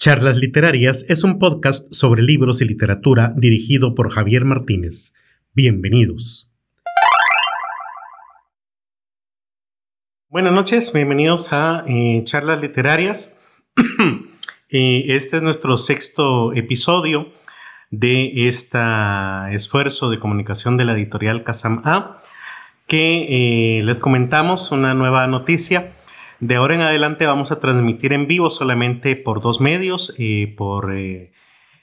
Charlas Literarias es un podcast sobre libros y literatura dirigido por Javier Martínez. Bienvenidos. Buenas noches, bienvenidos a eh, Charlas Literarias. Eh, este es nuestro sexto episodio de este esfuerzo de comunicación de la editorial Casam A, que eh, les comentamos una nueva noticia de ahora en adelante vamos a transmitir en vivo solamente por dos medios, eh, por eh,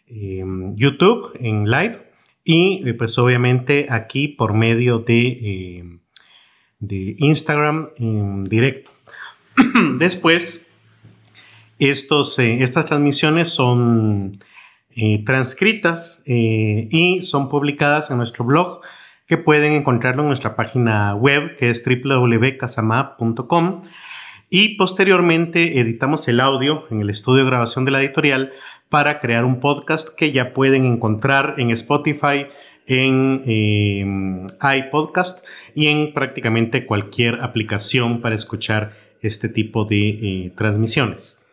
em, YouTube en live y eh, pues obviamente aquí por medio de, em, de Instagram en directo. Después, estos, estas transmisiones son transcritas y son publicadas en nuestro blog que pueden encontrarlo en nuestra página web que es www.casama.com y posteriormente editamos el audio en el estudio de grabación de la editorial para crear un podcast que ya pueden encontrar en Spotify, en eh, iPodcast y en prácticamente cualquier aplicación para escuchar este tipo de eh, transmisiones.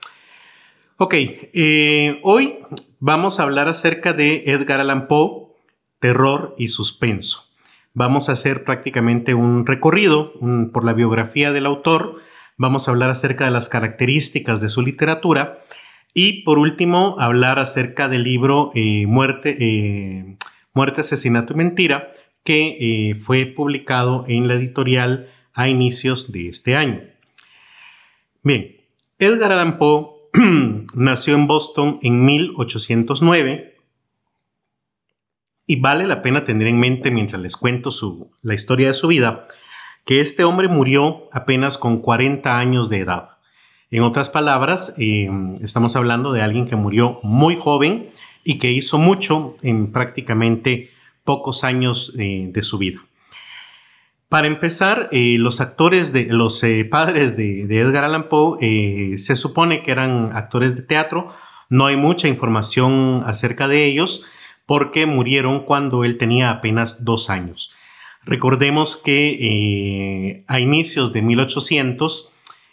Ok, eh, hoy vamos a hablar acerca de Edgar Allan Poe, terror y suspenso. Vamos a hacer prácticamente un recorrido por la biografía del autor, Vamos a hablar acerca de las características de su literatura y por último hablar acerca del libro eh, Muerte, eh, Muerte, Asesinato y Mentira que eh, fue publicado en la editorial a inicios de este año. Bien, Edgar Allan Poe nació en Boston en 1809 y vale la pena tener en mente mientras les cuento la historia de su vida que este hombre murió apenas con 40 años de edad. En otras palabras, eh, estamos hablando de alguien que murió muy joven y que hizo mucho en prácticamente pocos años eh, de su vida. Para empezar, eh, los actores de los padres de, Edgar Allan Poe se supone que eran actores de teatro. No hay mucha información acerca de ellos porque murieron cuando él tenía apenas dos años. Recordemos que eh, a inicios de 1800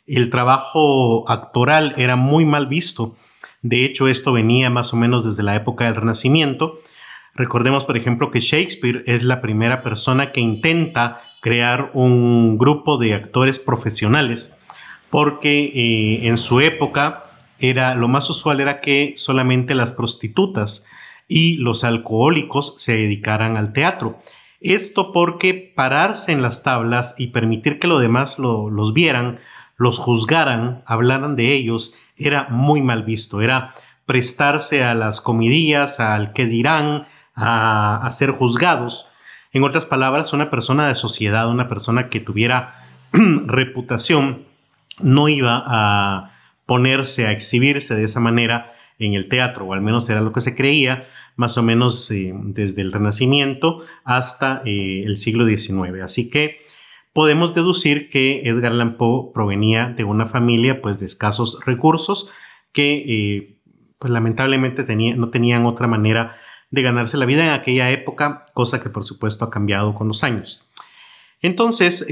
el trabajo actoral era muy mal visto. De hecho, esto venía más o menos desde la época del Renacimiento. Recordemos, por ejemplo, que Shakespeare es la primera persona que intenta crear un grupo de actores profesionales, porque eh, en su época era lo más usual era que solamente las prostitutas y los alcohólicos se dedicaran al teatro. Esto porque pararse en las tablas y permitir que los demás los vieran, los juzgaran, hablaran de ellos, era muy mal visto. Era prestarse a las comidillas, al que dirán, a, a ser juzgados. En otras palabras, una persona de sociedad, una persona que tuviera reputación, no iba a ponerse a exhibirse de esa manera en el teatro, o al menos era lo que se creía, más o menos eh, desde el Renacimiento hasta eh, el siglo XIX. Así que podemos deducir que Edgar Allan Poe provenía de una familia pues, de escasos recursos que eh, pues, lamentablemente no tenían otra manera de ganarse la vida en aquella época, cosa que por supuesto ha cambiado con los años. Entonces,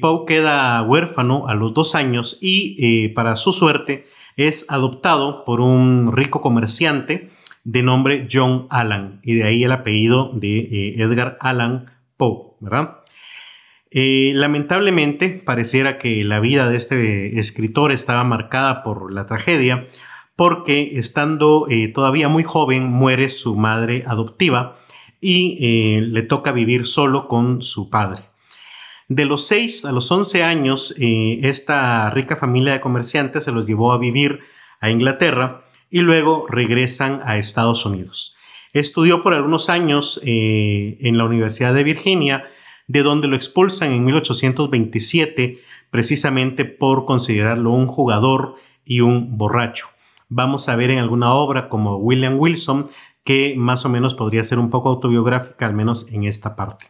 Poe queda huérfano a los dos años y, para su suerte, es adoptado por un rico comerciante de nombre John Allan, y de ahí el apellido de eh, Edgar Allan Poe, ¿verdad? Eh, lamentablemente, pareciera que la vida de este escritor estaba marcada por la tragedia, porque estando eh, todavía muy joven muere su madre adoptiva y le toca vivir solo con su padre. De los 6 a los 11 años, esta rica familia de comerciantes se los llevó a vivir a Inglaterra y luego regresan a Estados Unidos. Estudió por algunos años eh, en la Universidad de Virginia, de donde lo expulsan en 1827 precisamente por considerarlo un jugador y un borracho. Vamos a ver en alguna obra como William Wilson que más o menos podría ser un poco autobiográfica, al menos en esta parte.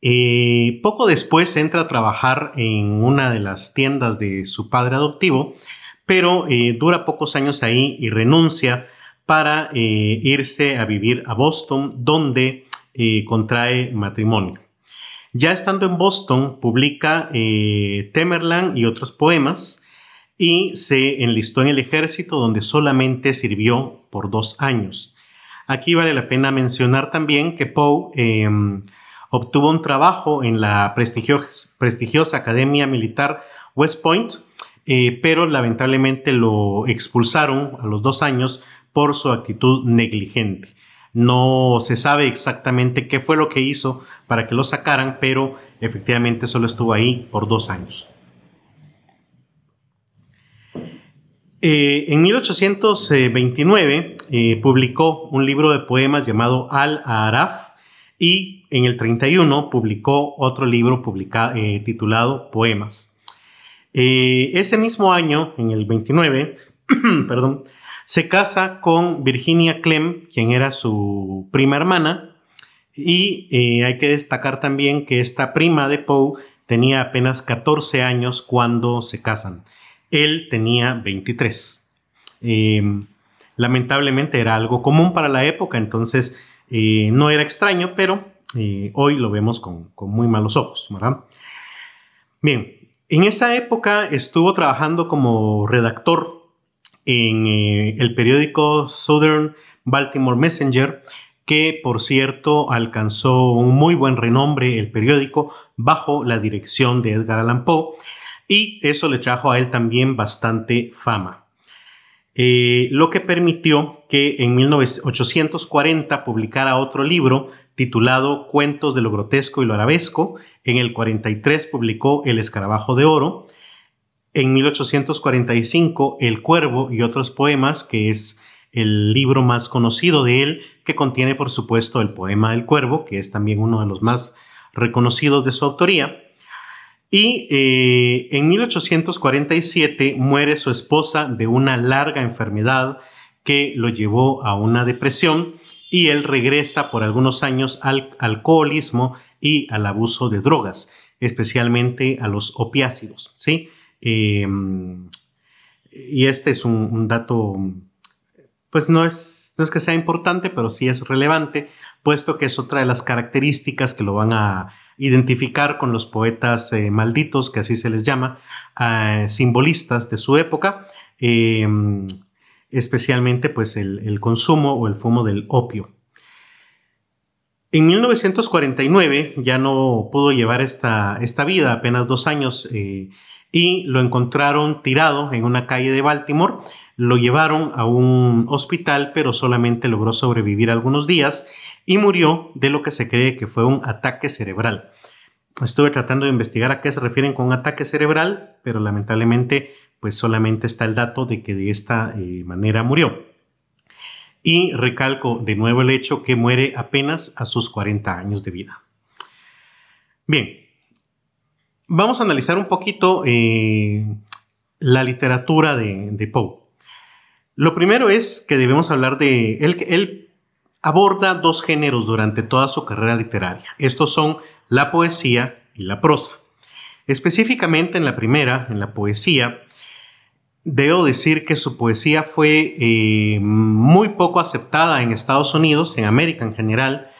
Eh, poco después entra a trabajar en una de las tiendas de su padre adoptivo pero eh, dura pocos años ahí y renuncia para eh, irse a vivir a Boston, donde eh, contrae matrimonio. Ya estando en Boston, publica Temerland y otros poemas, y se enlistó en el ejército donde solamente sirvió por dos años. Aquí vale la pena mencionar también que Poe em, obtuvo un trabajo en la prestigiosa Academia Militar West Point, eh, pero lamentablemente lo expulsaron a los dos años por su actitud negligente. No se sabe exactamente qué fue lo que hizo para que lo sacaran, pero efectivamente solo estuvo ahí por dos años. Eh, en 1829 eh, publicó un libro de poemas llamado Al-Araf y en el 31 publicó otro libro titulado Poemas. Ese mismo año, en el 29, perdón, se casa con Virginia Clem, quien era su prima hermana, y hay que destacar también que esta prima de Poe tenía apenas 14 años cuando se casan. Él tenía 23. Em, lamentablemente era algo común para la época, entonces eh, no era extraño, pero eh, hoy lo vemos con, muy malos ojos, ¿verdad? Bien, en esa época estuvo trabajando como redactor en eh, el periódico Southern Baltimore Messenger, que por cierto alcanzó un muy buen renombre el periódico bajo la dirección de Edgar Allan Poe y eso le trajo a él también bastante fama. Eh, lo que permitió que en 1840 publicara otro libro titulado Cuentos de lo grotesco y lo arabesco. En el 43 publicó El escarabajo de oro. En 1845 El cuervo y otros poemas, que es el libro más conocido de él, que contiene por supuesto el poema del cuervo, que es también uno de los más reconocidos de su autoría. Y eh, en 1847 muere su esposa de una larga enfermedad que lo llevó a una depresión y él regresa por algunos años al alcoholismo y al abuso de drogas, especialmente a los opiácidos. ¿sí? Em, y este es un, dato, pues no es, no es que sea importante, pero sí es relevante, puesto que es otra de las características que lo van a identificar con los poetas eh, malditos, que así se les llama, simbolistas de su época, em, especialmente pues el, consumo o el fumo del opio. En 1949 ya no pudo llevar esta, esta vida, apenas dos años, eh, y lo encontraron tirado en una calle de Baltimore. Lo llevaron a un hospital, pero solamente logró sobrevivir algunos días y murió de lo que se cree que fue un ataque cerebral. Estuve tratando de investigar a qué se refieren con ataque cerebral, pero lamentablemente pues solamente está el dato de que de esta eh, manera murió. Y recalco de nuevo el hecho que muere apenas a sus 40 años de vida. Bien, vamos a analizar un poquito eh, la literatura de, Poe. Lo primero es que debemos hablar de él aborda dos géneros durante toda su carrera literaria. Estos son la poesía y la prosa. Específicamente en la primera, en la poesía, debo decir que su poesía fue eh, muy poco aceptada en Estados Unidos, en América en general,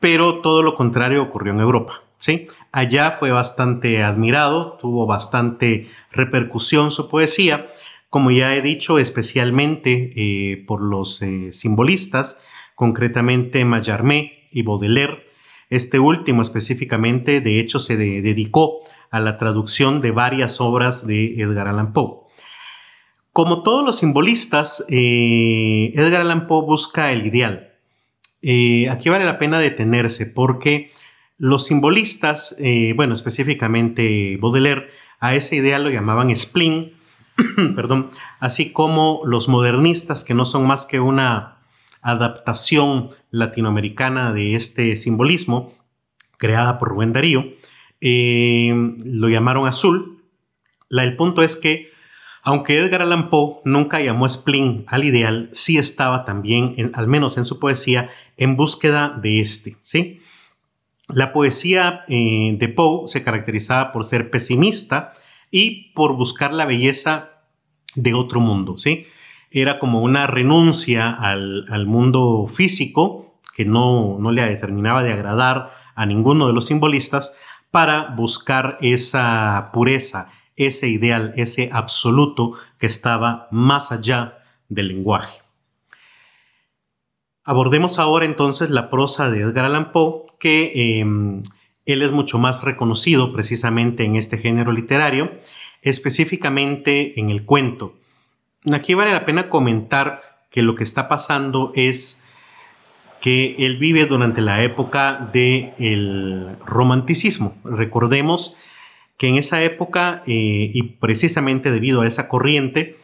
pero todo lo contrario ocurrió en Europa. ¿sí? Allá fue bastante admirado, tuvo bastante repercusión su poesía, como ya he dicho, especialmente eh, por los eh, simbolistas, concretamente Mallarmé y Baudelaire. Este último específicamente, de hecho, se dedicó a la traducción de varias obras de Edgar Allan Poe. Como todos los simbolistas, eh, Edgar Allan Poe busca el ideal. Eh, aquí vale la pena detenerse porque los simbolistas, eh, bueno, específicamente Baudelaire, a ese ideal lo llamaban spleen, perdón, así como los modernistas, que no son más que una adaptación latinoamericana de este simbolismo, creada por Rubén Darío. Lo llamaron azul. El punto es que, aunque Edgar Allan Poe nunca llamó spleen al ideal, sí estaba también, al menos en su poesía, en búsqueda de este. ¿sí? La poesía eh, de Poe se caracterizaba por ser pesimista y por buscar la belleza de otro mundo. ¿sí? era como una renuncia al, mundo físico que no, no le determinaba de agradar a ninguno de los simbolistas para buscar esa pureza, ese ideal, ese absoluto que estaba más allá del lenguaje. Abordemos ahora entonces la prosa de Edgar Allan Poe, que em, él es mucho más reconocido precisamente en este género literario, específicamente en el cuento. Aquí vale la pena comentar que lo que está pasando es que él vive durante la época del romanticismo. Recordemos que en esa época, eh, y precisamente debido a esa corriente,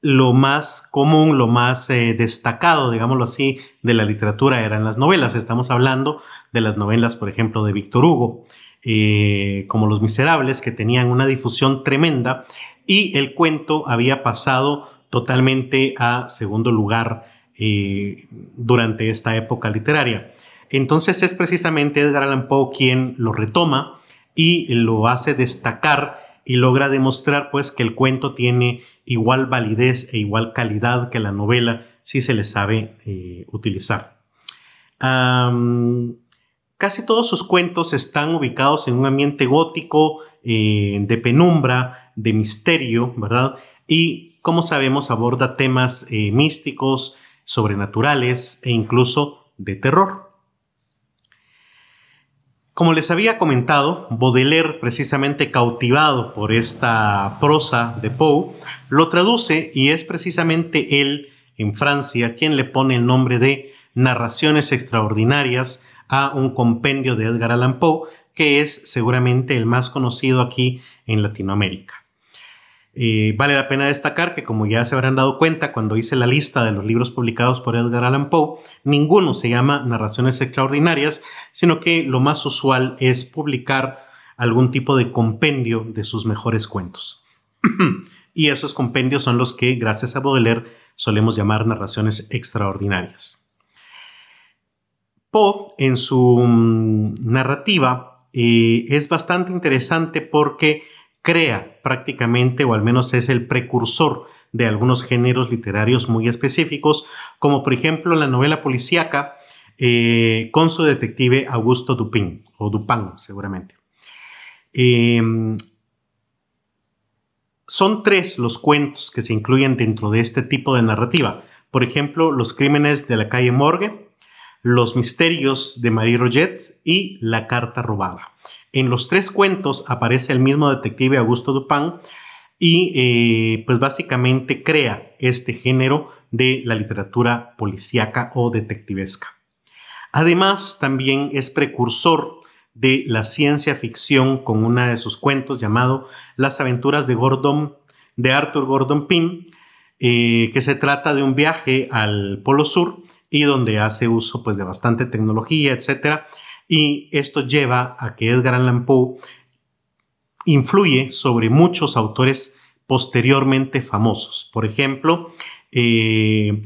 lo más común, lo más eh, destacado, digámoslo así, de la literatura eran las novelas. Estamos hablando de las novelas, por ejemplo, de Víctor Hugo, eh, como Los Miserables, que tenían una difusión tremenda, y el cuento había pasado totalmente a segundo lugar durante esta época literaria. Entonces es precisamente Edgar Allan Poe quien lo retoma y lo hace destacar y logra demostrar pues que el cuento tiene igual validez e igual calidad que la novela si se le sabe eh, utilizar. casi todos sus cuentos están ubicados en un ambiente gótico, eh, de penumbra, de misterio, ¿verdad? Y como sabemos aborda temas místicos, sobrenaturales e incluso de terror. Como les había comentado, Baudelaire, precisamente cautivado por esta prosa de Poe, lo traduce y es precisamente él, en Francia, quien le pone el nombre de Narraciones Extraordinarias a un compendio de Edgar Allan Poe, que es seguramente el más conocido aquí en Latinoamérica. Vale la pena destacar que, como ya se habrán dado cuenta cuando hice la lista de los libros publicados por Edgar Allan Poe, ninguno se llama Narraciones Extraordinarias, sino que lo más usual es publicar algún tipo de compendio de sus mejores cuentos. y esos compendios son los que, gracias a Baudelaire, solemos llamar narraciones extraordinarias. Poe, en su mm, narrativa, eh, es bastante interesante porque crea prácticamente, o al menos es el precursor de algunos géneros literarios muy específicos, como por ejemplo la novela policíaca eh, con su detective Augusto Dupin, o Dupin seguramente. Em, son tres los cuentos que se incluyen dentro de este tipo de narrativa. Por ejemplo, Los crímenes de la calle Morgue, Los misterios de Marie Roget y La carta robada. En los tres cuentos aparece el mismo detective Augusto Dupin y eh, pues básicamente crea este género de la literatura policíaca o detectivesca. Además, también es precursor de la ciencia ficción con una de sus cuentos llamado Las aventuras de Gordon, de Arthur Gordon Pym, eh, que se trata de un viaje al Polo Sur y donde hace uso pues, de bastante tecnología, etcétera, y esto lleva a que Edgar Allan Poe influye sobre muchos autores posteriormente famosos. Por ejemplo, eh,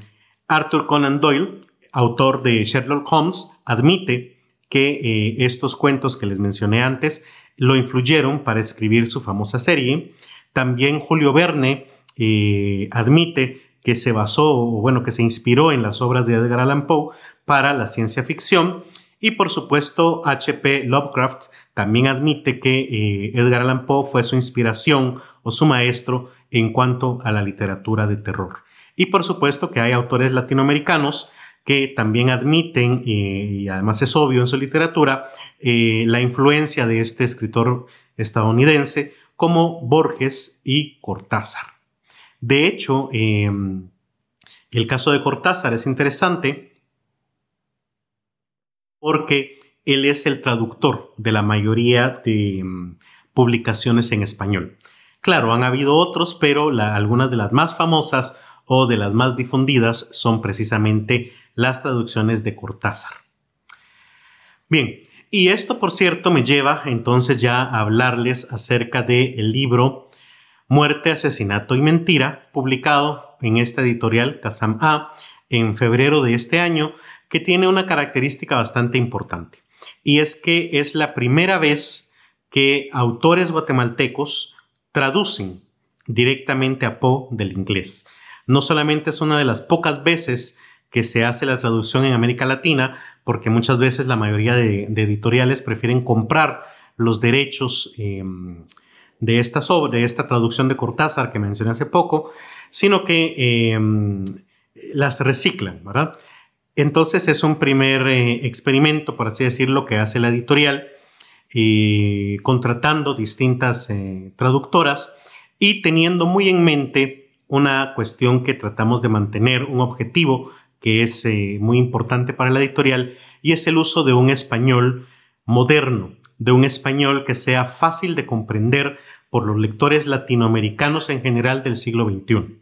Arthur Conan Doyle, autor de Sherlock Holmes, admite que eh, estos cuentos que les mencioné antes lo influyeron para escribir su famosa serie. También Julio Verne eh, admite que se basó, o bueno, que se inspiró en las obras de Edgar Allan Poe para la ciencia ficción y por supuesto, H.P. Lovecraft también admite que eh, Edgar Allan Poe fue su inspiración o su maestro en cuanto a la literatura de terror. Y por supuesto que hay autores latinoamericanos que también admiten, eh, y además es obvio en su literatura, eh, la influencia de este escritor estadounidense como Borges y Cortázar. De hecho, em, el caso de Cortázar es interesante porque él es el traductor de la mayoría de mm, publicaciones en español. Claro, han habido otros, pero algunas de las más famosas o de las más difundidas son precisamente las traducciones de Cortázar. Bien, y esto por cierto me lleva entonces ya a hablarles acerca del libro Muerte, Asesinato y Mentira, publicado en esta editorial Kazam A en febrero de este año, que tiene una característica bastante importante. Y es que es la primera vez que autores guatemaltecos traducen directamente a Poe del inglés. No solamente es una de las pocas veces que se hace la traducción en América Latina, porque muchas veces la mayoría de, editoriales prefieren comprar los derechos em, de esta, sobre, esta traducción de Cortázar que mencioné hace poco, sino que em, las reciclan, ¿verdad? Entonces es un primer eh, experimento, por así decirlo, que hace la editorial, eh, contratando distintas eh, traductoras y teniendo muy en mente una cuestión que tratamos de mantener, un objetivo que es muy importante para la editorial, y es el uso de un español moderno, de un español que sea fácil de comprender por los lectores latinoamericanos en general del siglo XXI.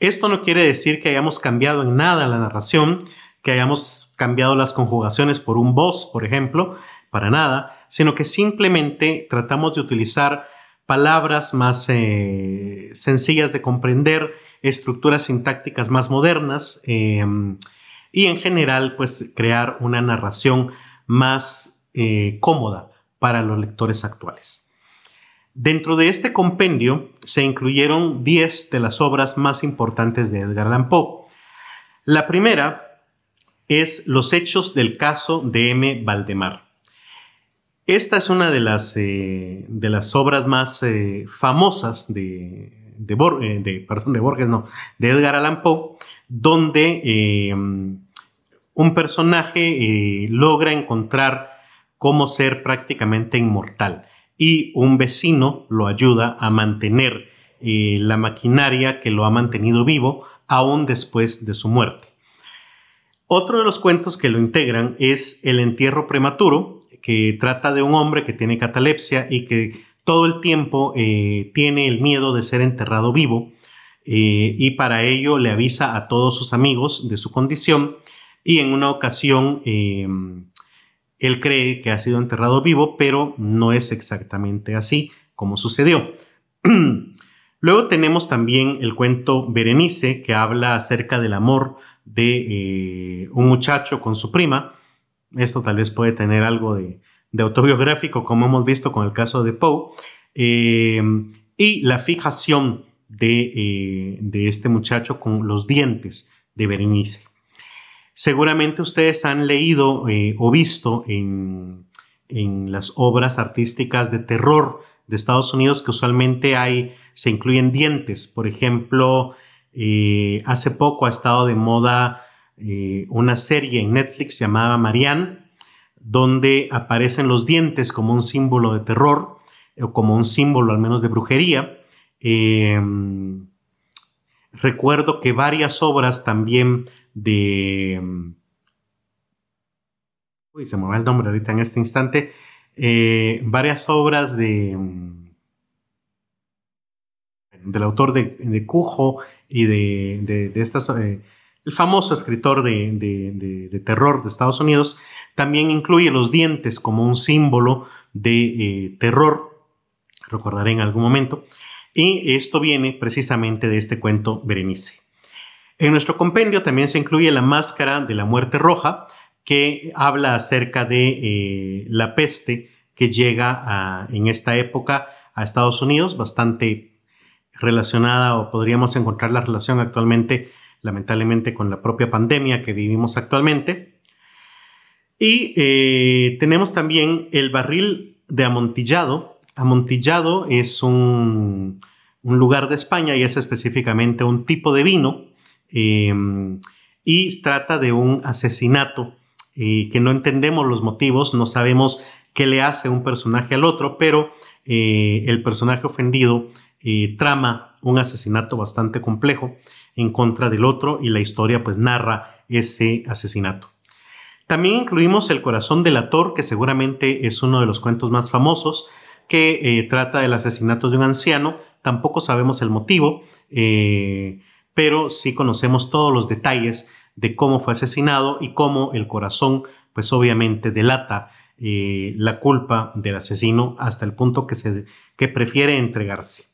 Esto no quiere decir que hayamos cambiado en nada la narración, que hayamos cambiado las conjugaciones por un vos, por ejemplo, para nada, sino que simplemente tratamos de utilizar palabras más eh, sencillas de comprender, estructuras sintácticas más modernas em, y en general pues crear una narración más eh, cómoda para los lectores actuales. Dentro de este compendio se incluyeron 10 de las obras más importantes de Edgar Allan Poe. La primera es Los hechos del caso de M. Valdemar. Esta es una de las, eh, de las obras más eh, famosas de, de, eh, de, perdón, de Borges, no, de Edgar Allan Poe, donde un personaje logra encontrar cómo ser prácticamente inmortal y un vecino lo ayuda a mantener la maquinaria que lo ha mantenido vivo aún después de su muerte. Otro de los cuentos que lo integran es El entierro prematuro, que trata de un hombre que tiene catalepsia y que todo el tiempo eh, tiene el miedo de ser enterrado vivo eh, y para ello le avisa a todos sus amigos de su condición y en una ocasión él cree que ha sido enterrado vivo, pero no es exactamente así como sucedió. Luego tenemos también el cuento Berenice, que habla acerca del amor de eh, un muchacho con su prima. Esto tal vez puede tener algo de, autobiográfico, como hemos visto con el caso de Poe. Eh, y la fijación de, eh, de este muchacho con los dientes de Berenice. Seguramente ustedes han leído eh, o visto en, las obras artísticas de terror de Estados Unidos que usualmente hay, se incluyen dientes. Por ejemplo, eh, hace poco ha estado de moda eh, una serie en Netflix llamada Marianne, donde aparecen los dientes como un símbolo de terror o como un símbolo al menos de brujería. recuerdo que varias obras también de... Mm, uy, se me va el nombre ahorita en este instante. Eh, varias obras de mm, del autor de, Cujo y de, estas, eh, el famoso escritor de, terror de Estados Unidos, también incluye los dientes como un símbolo de eh, terror, recordaré en algún momento, y esto viene precisamente de este cuento Berenice. En nuestro compendio también se incluye la máscara de la muerte roja, que habla acerca de eh, la peste que llega en esta época a Estados Unidos, bastante relacionada o podríamos encontrar la relación actualmente, lamentablemente, con la propia pandemia que vivimos actualmente. Y eh, tenemos también el barril de Amontillado. Amontillado es un, un lugar de España y es específicamente un tipo de vino Em, y trata de un asesinato eh, que no entendemos los motivos, no sabemos qué le hace un personaje al otro, pero eh, el personaje ofendido eh, trama un asesinato bastante complejo en contra del otro y la historia pues narra ese asesinato. También incluimos El corazón del ator, que seguramente es uno de los cuentos más famosos, que trata del asesinato de un anciano. Tampoco sabemos el motivo pero sí conocemos todos los detalles de cómo fue asesinado y cómo el corazón, pues obviamente delata eh, la culpa del asesino hasta el punto que, se, que prefiere entregarse.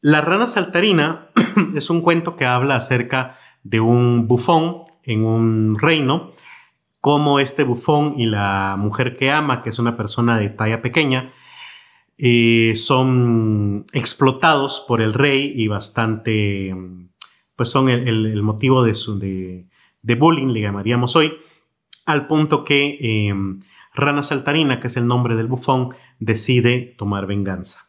La rana saltarina es un cuento que habla acerca de un bufón en un reino, cómo este bufón y la mujer que ama, que es una persona de talla pequeña, eh, son explotados por el rey y bastante, pues son el, motivo de, su, de, bullying, le llamaríamos hoy, al punto que em, Rana Saltarina, que es el nombre del bufón, decide tomar venganza.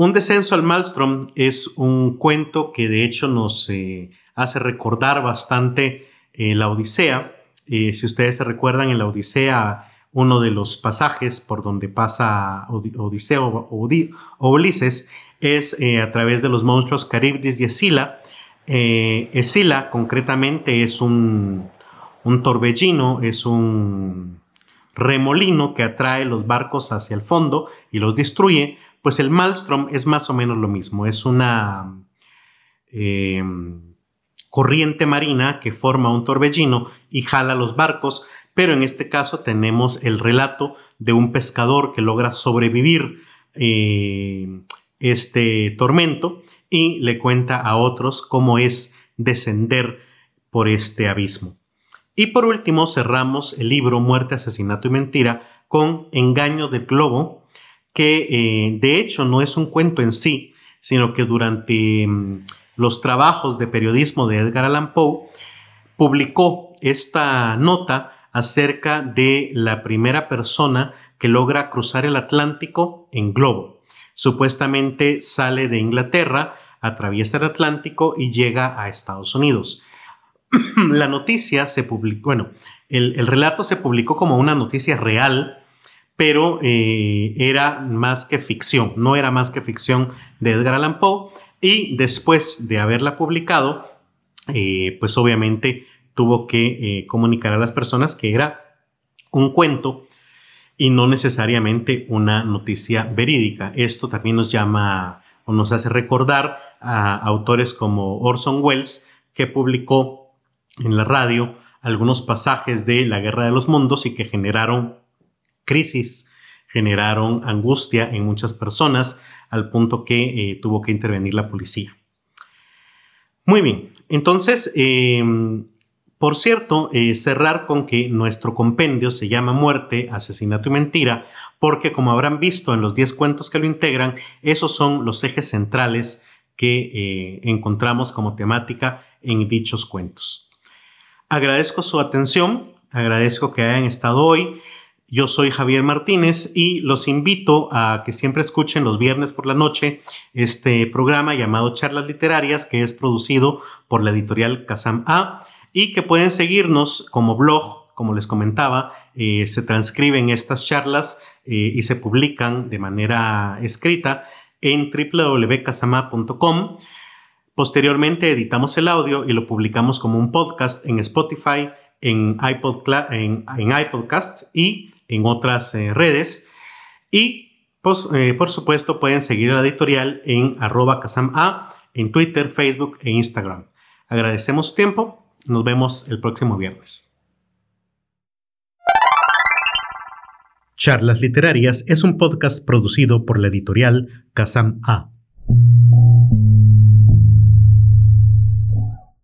Un descenso al Maelstrom es un cuento que de hecho nos eh, hace recordar bastante eh, la Odisea. Eh, si ustedes se recuerdan, en la Odisea, uno de los pasajes por donde pasa Odiseo o, Ulises es a través de los monstruos Caribdis y Escila. Escila, concretamente, es un torbellino, es un remolino que atrae los barcos hacia el fondo y los destruye, pues el maelstrom es más o menos lo mismo, es una eh, corriente marina que forma un torbellino y jala los barcos, pero en este caso tenemos el relato de un pescador que logra sobrevivir eh, este tormento y le cuenta a otros cómo es descender por este abismo. Y por último cerramos el libro Muerte, Asesinato y Mentira con Engaño del Globo, que eh, de hecho no es un cuento en sí, sino que durante mm, los trabajos de periodismo de Edgar Allan Poe publicó esta nota acerca de la primera persona que logra cruzar el Atlántico en globo. Supuestamente sale de Inglaterra, atraviesa el Atlántico y llega a Estados Unidos. la noticia se publicó, bueno, el relato se publicó como una noticia real pero eh, era más que ficción, no era más que ficción de Edgar Allan Poe. Y después de haberla publicado, eh, pues obviamente tuvo que eh, comunicar a las personas que era un cuento y no necesariamente una noticia verídica. Esto también nos llama o nos hace recordar a autores como Orson Welles, que publicó en la radio algunos pasajes de La Guerra de los Mundos y que generaron crisis generaron angustia en muchas personas al punto que eh, tuvo que intervenir la policía. Muy bien, entonces, em, por cierto, eh, cerrar con que nuestro compendio se llama Muerte, Asesinato y Mentira, porque como habrán visto en los 10 cuentos que lo integran, esos son los ejes centrales que eh, encontramos como temática en dichos cuentos. Agradezco su atención, agradezco que hayan estado hoy. Yo soy Javier Martínez y los invito a que siempre escuchen los viernes por la noche este programa llamado Charlas Literarias que es producido por la editorial Kazam A y que pueden seguirnos como blog, como les comentaba, eh, se transcriben estas charlas eh, y se publican de manera escrita en www.casama.com. Posteriormente editamos el audio y lo publicamos como un podcast en Spotify, en, iPod, en, en iPodcast y en otras eh, redes. Y eh, por supuesto pueden seguir a la editorial en arroba A en Twitter, Facebook e Instagram. Agradecemos su tiempo. Nos vemos el próximo viernes. Charlas Literarias es un podcast producido por la editorial Kazam A.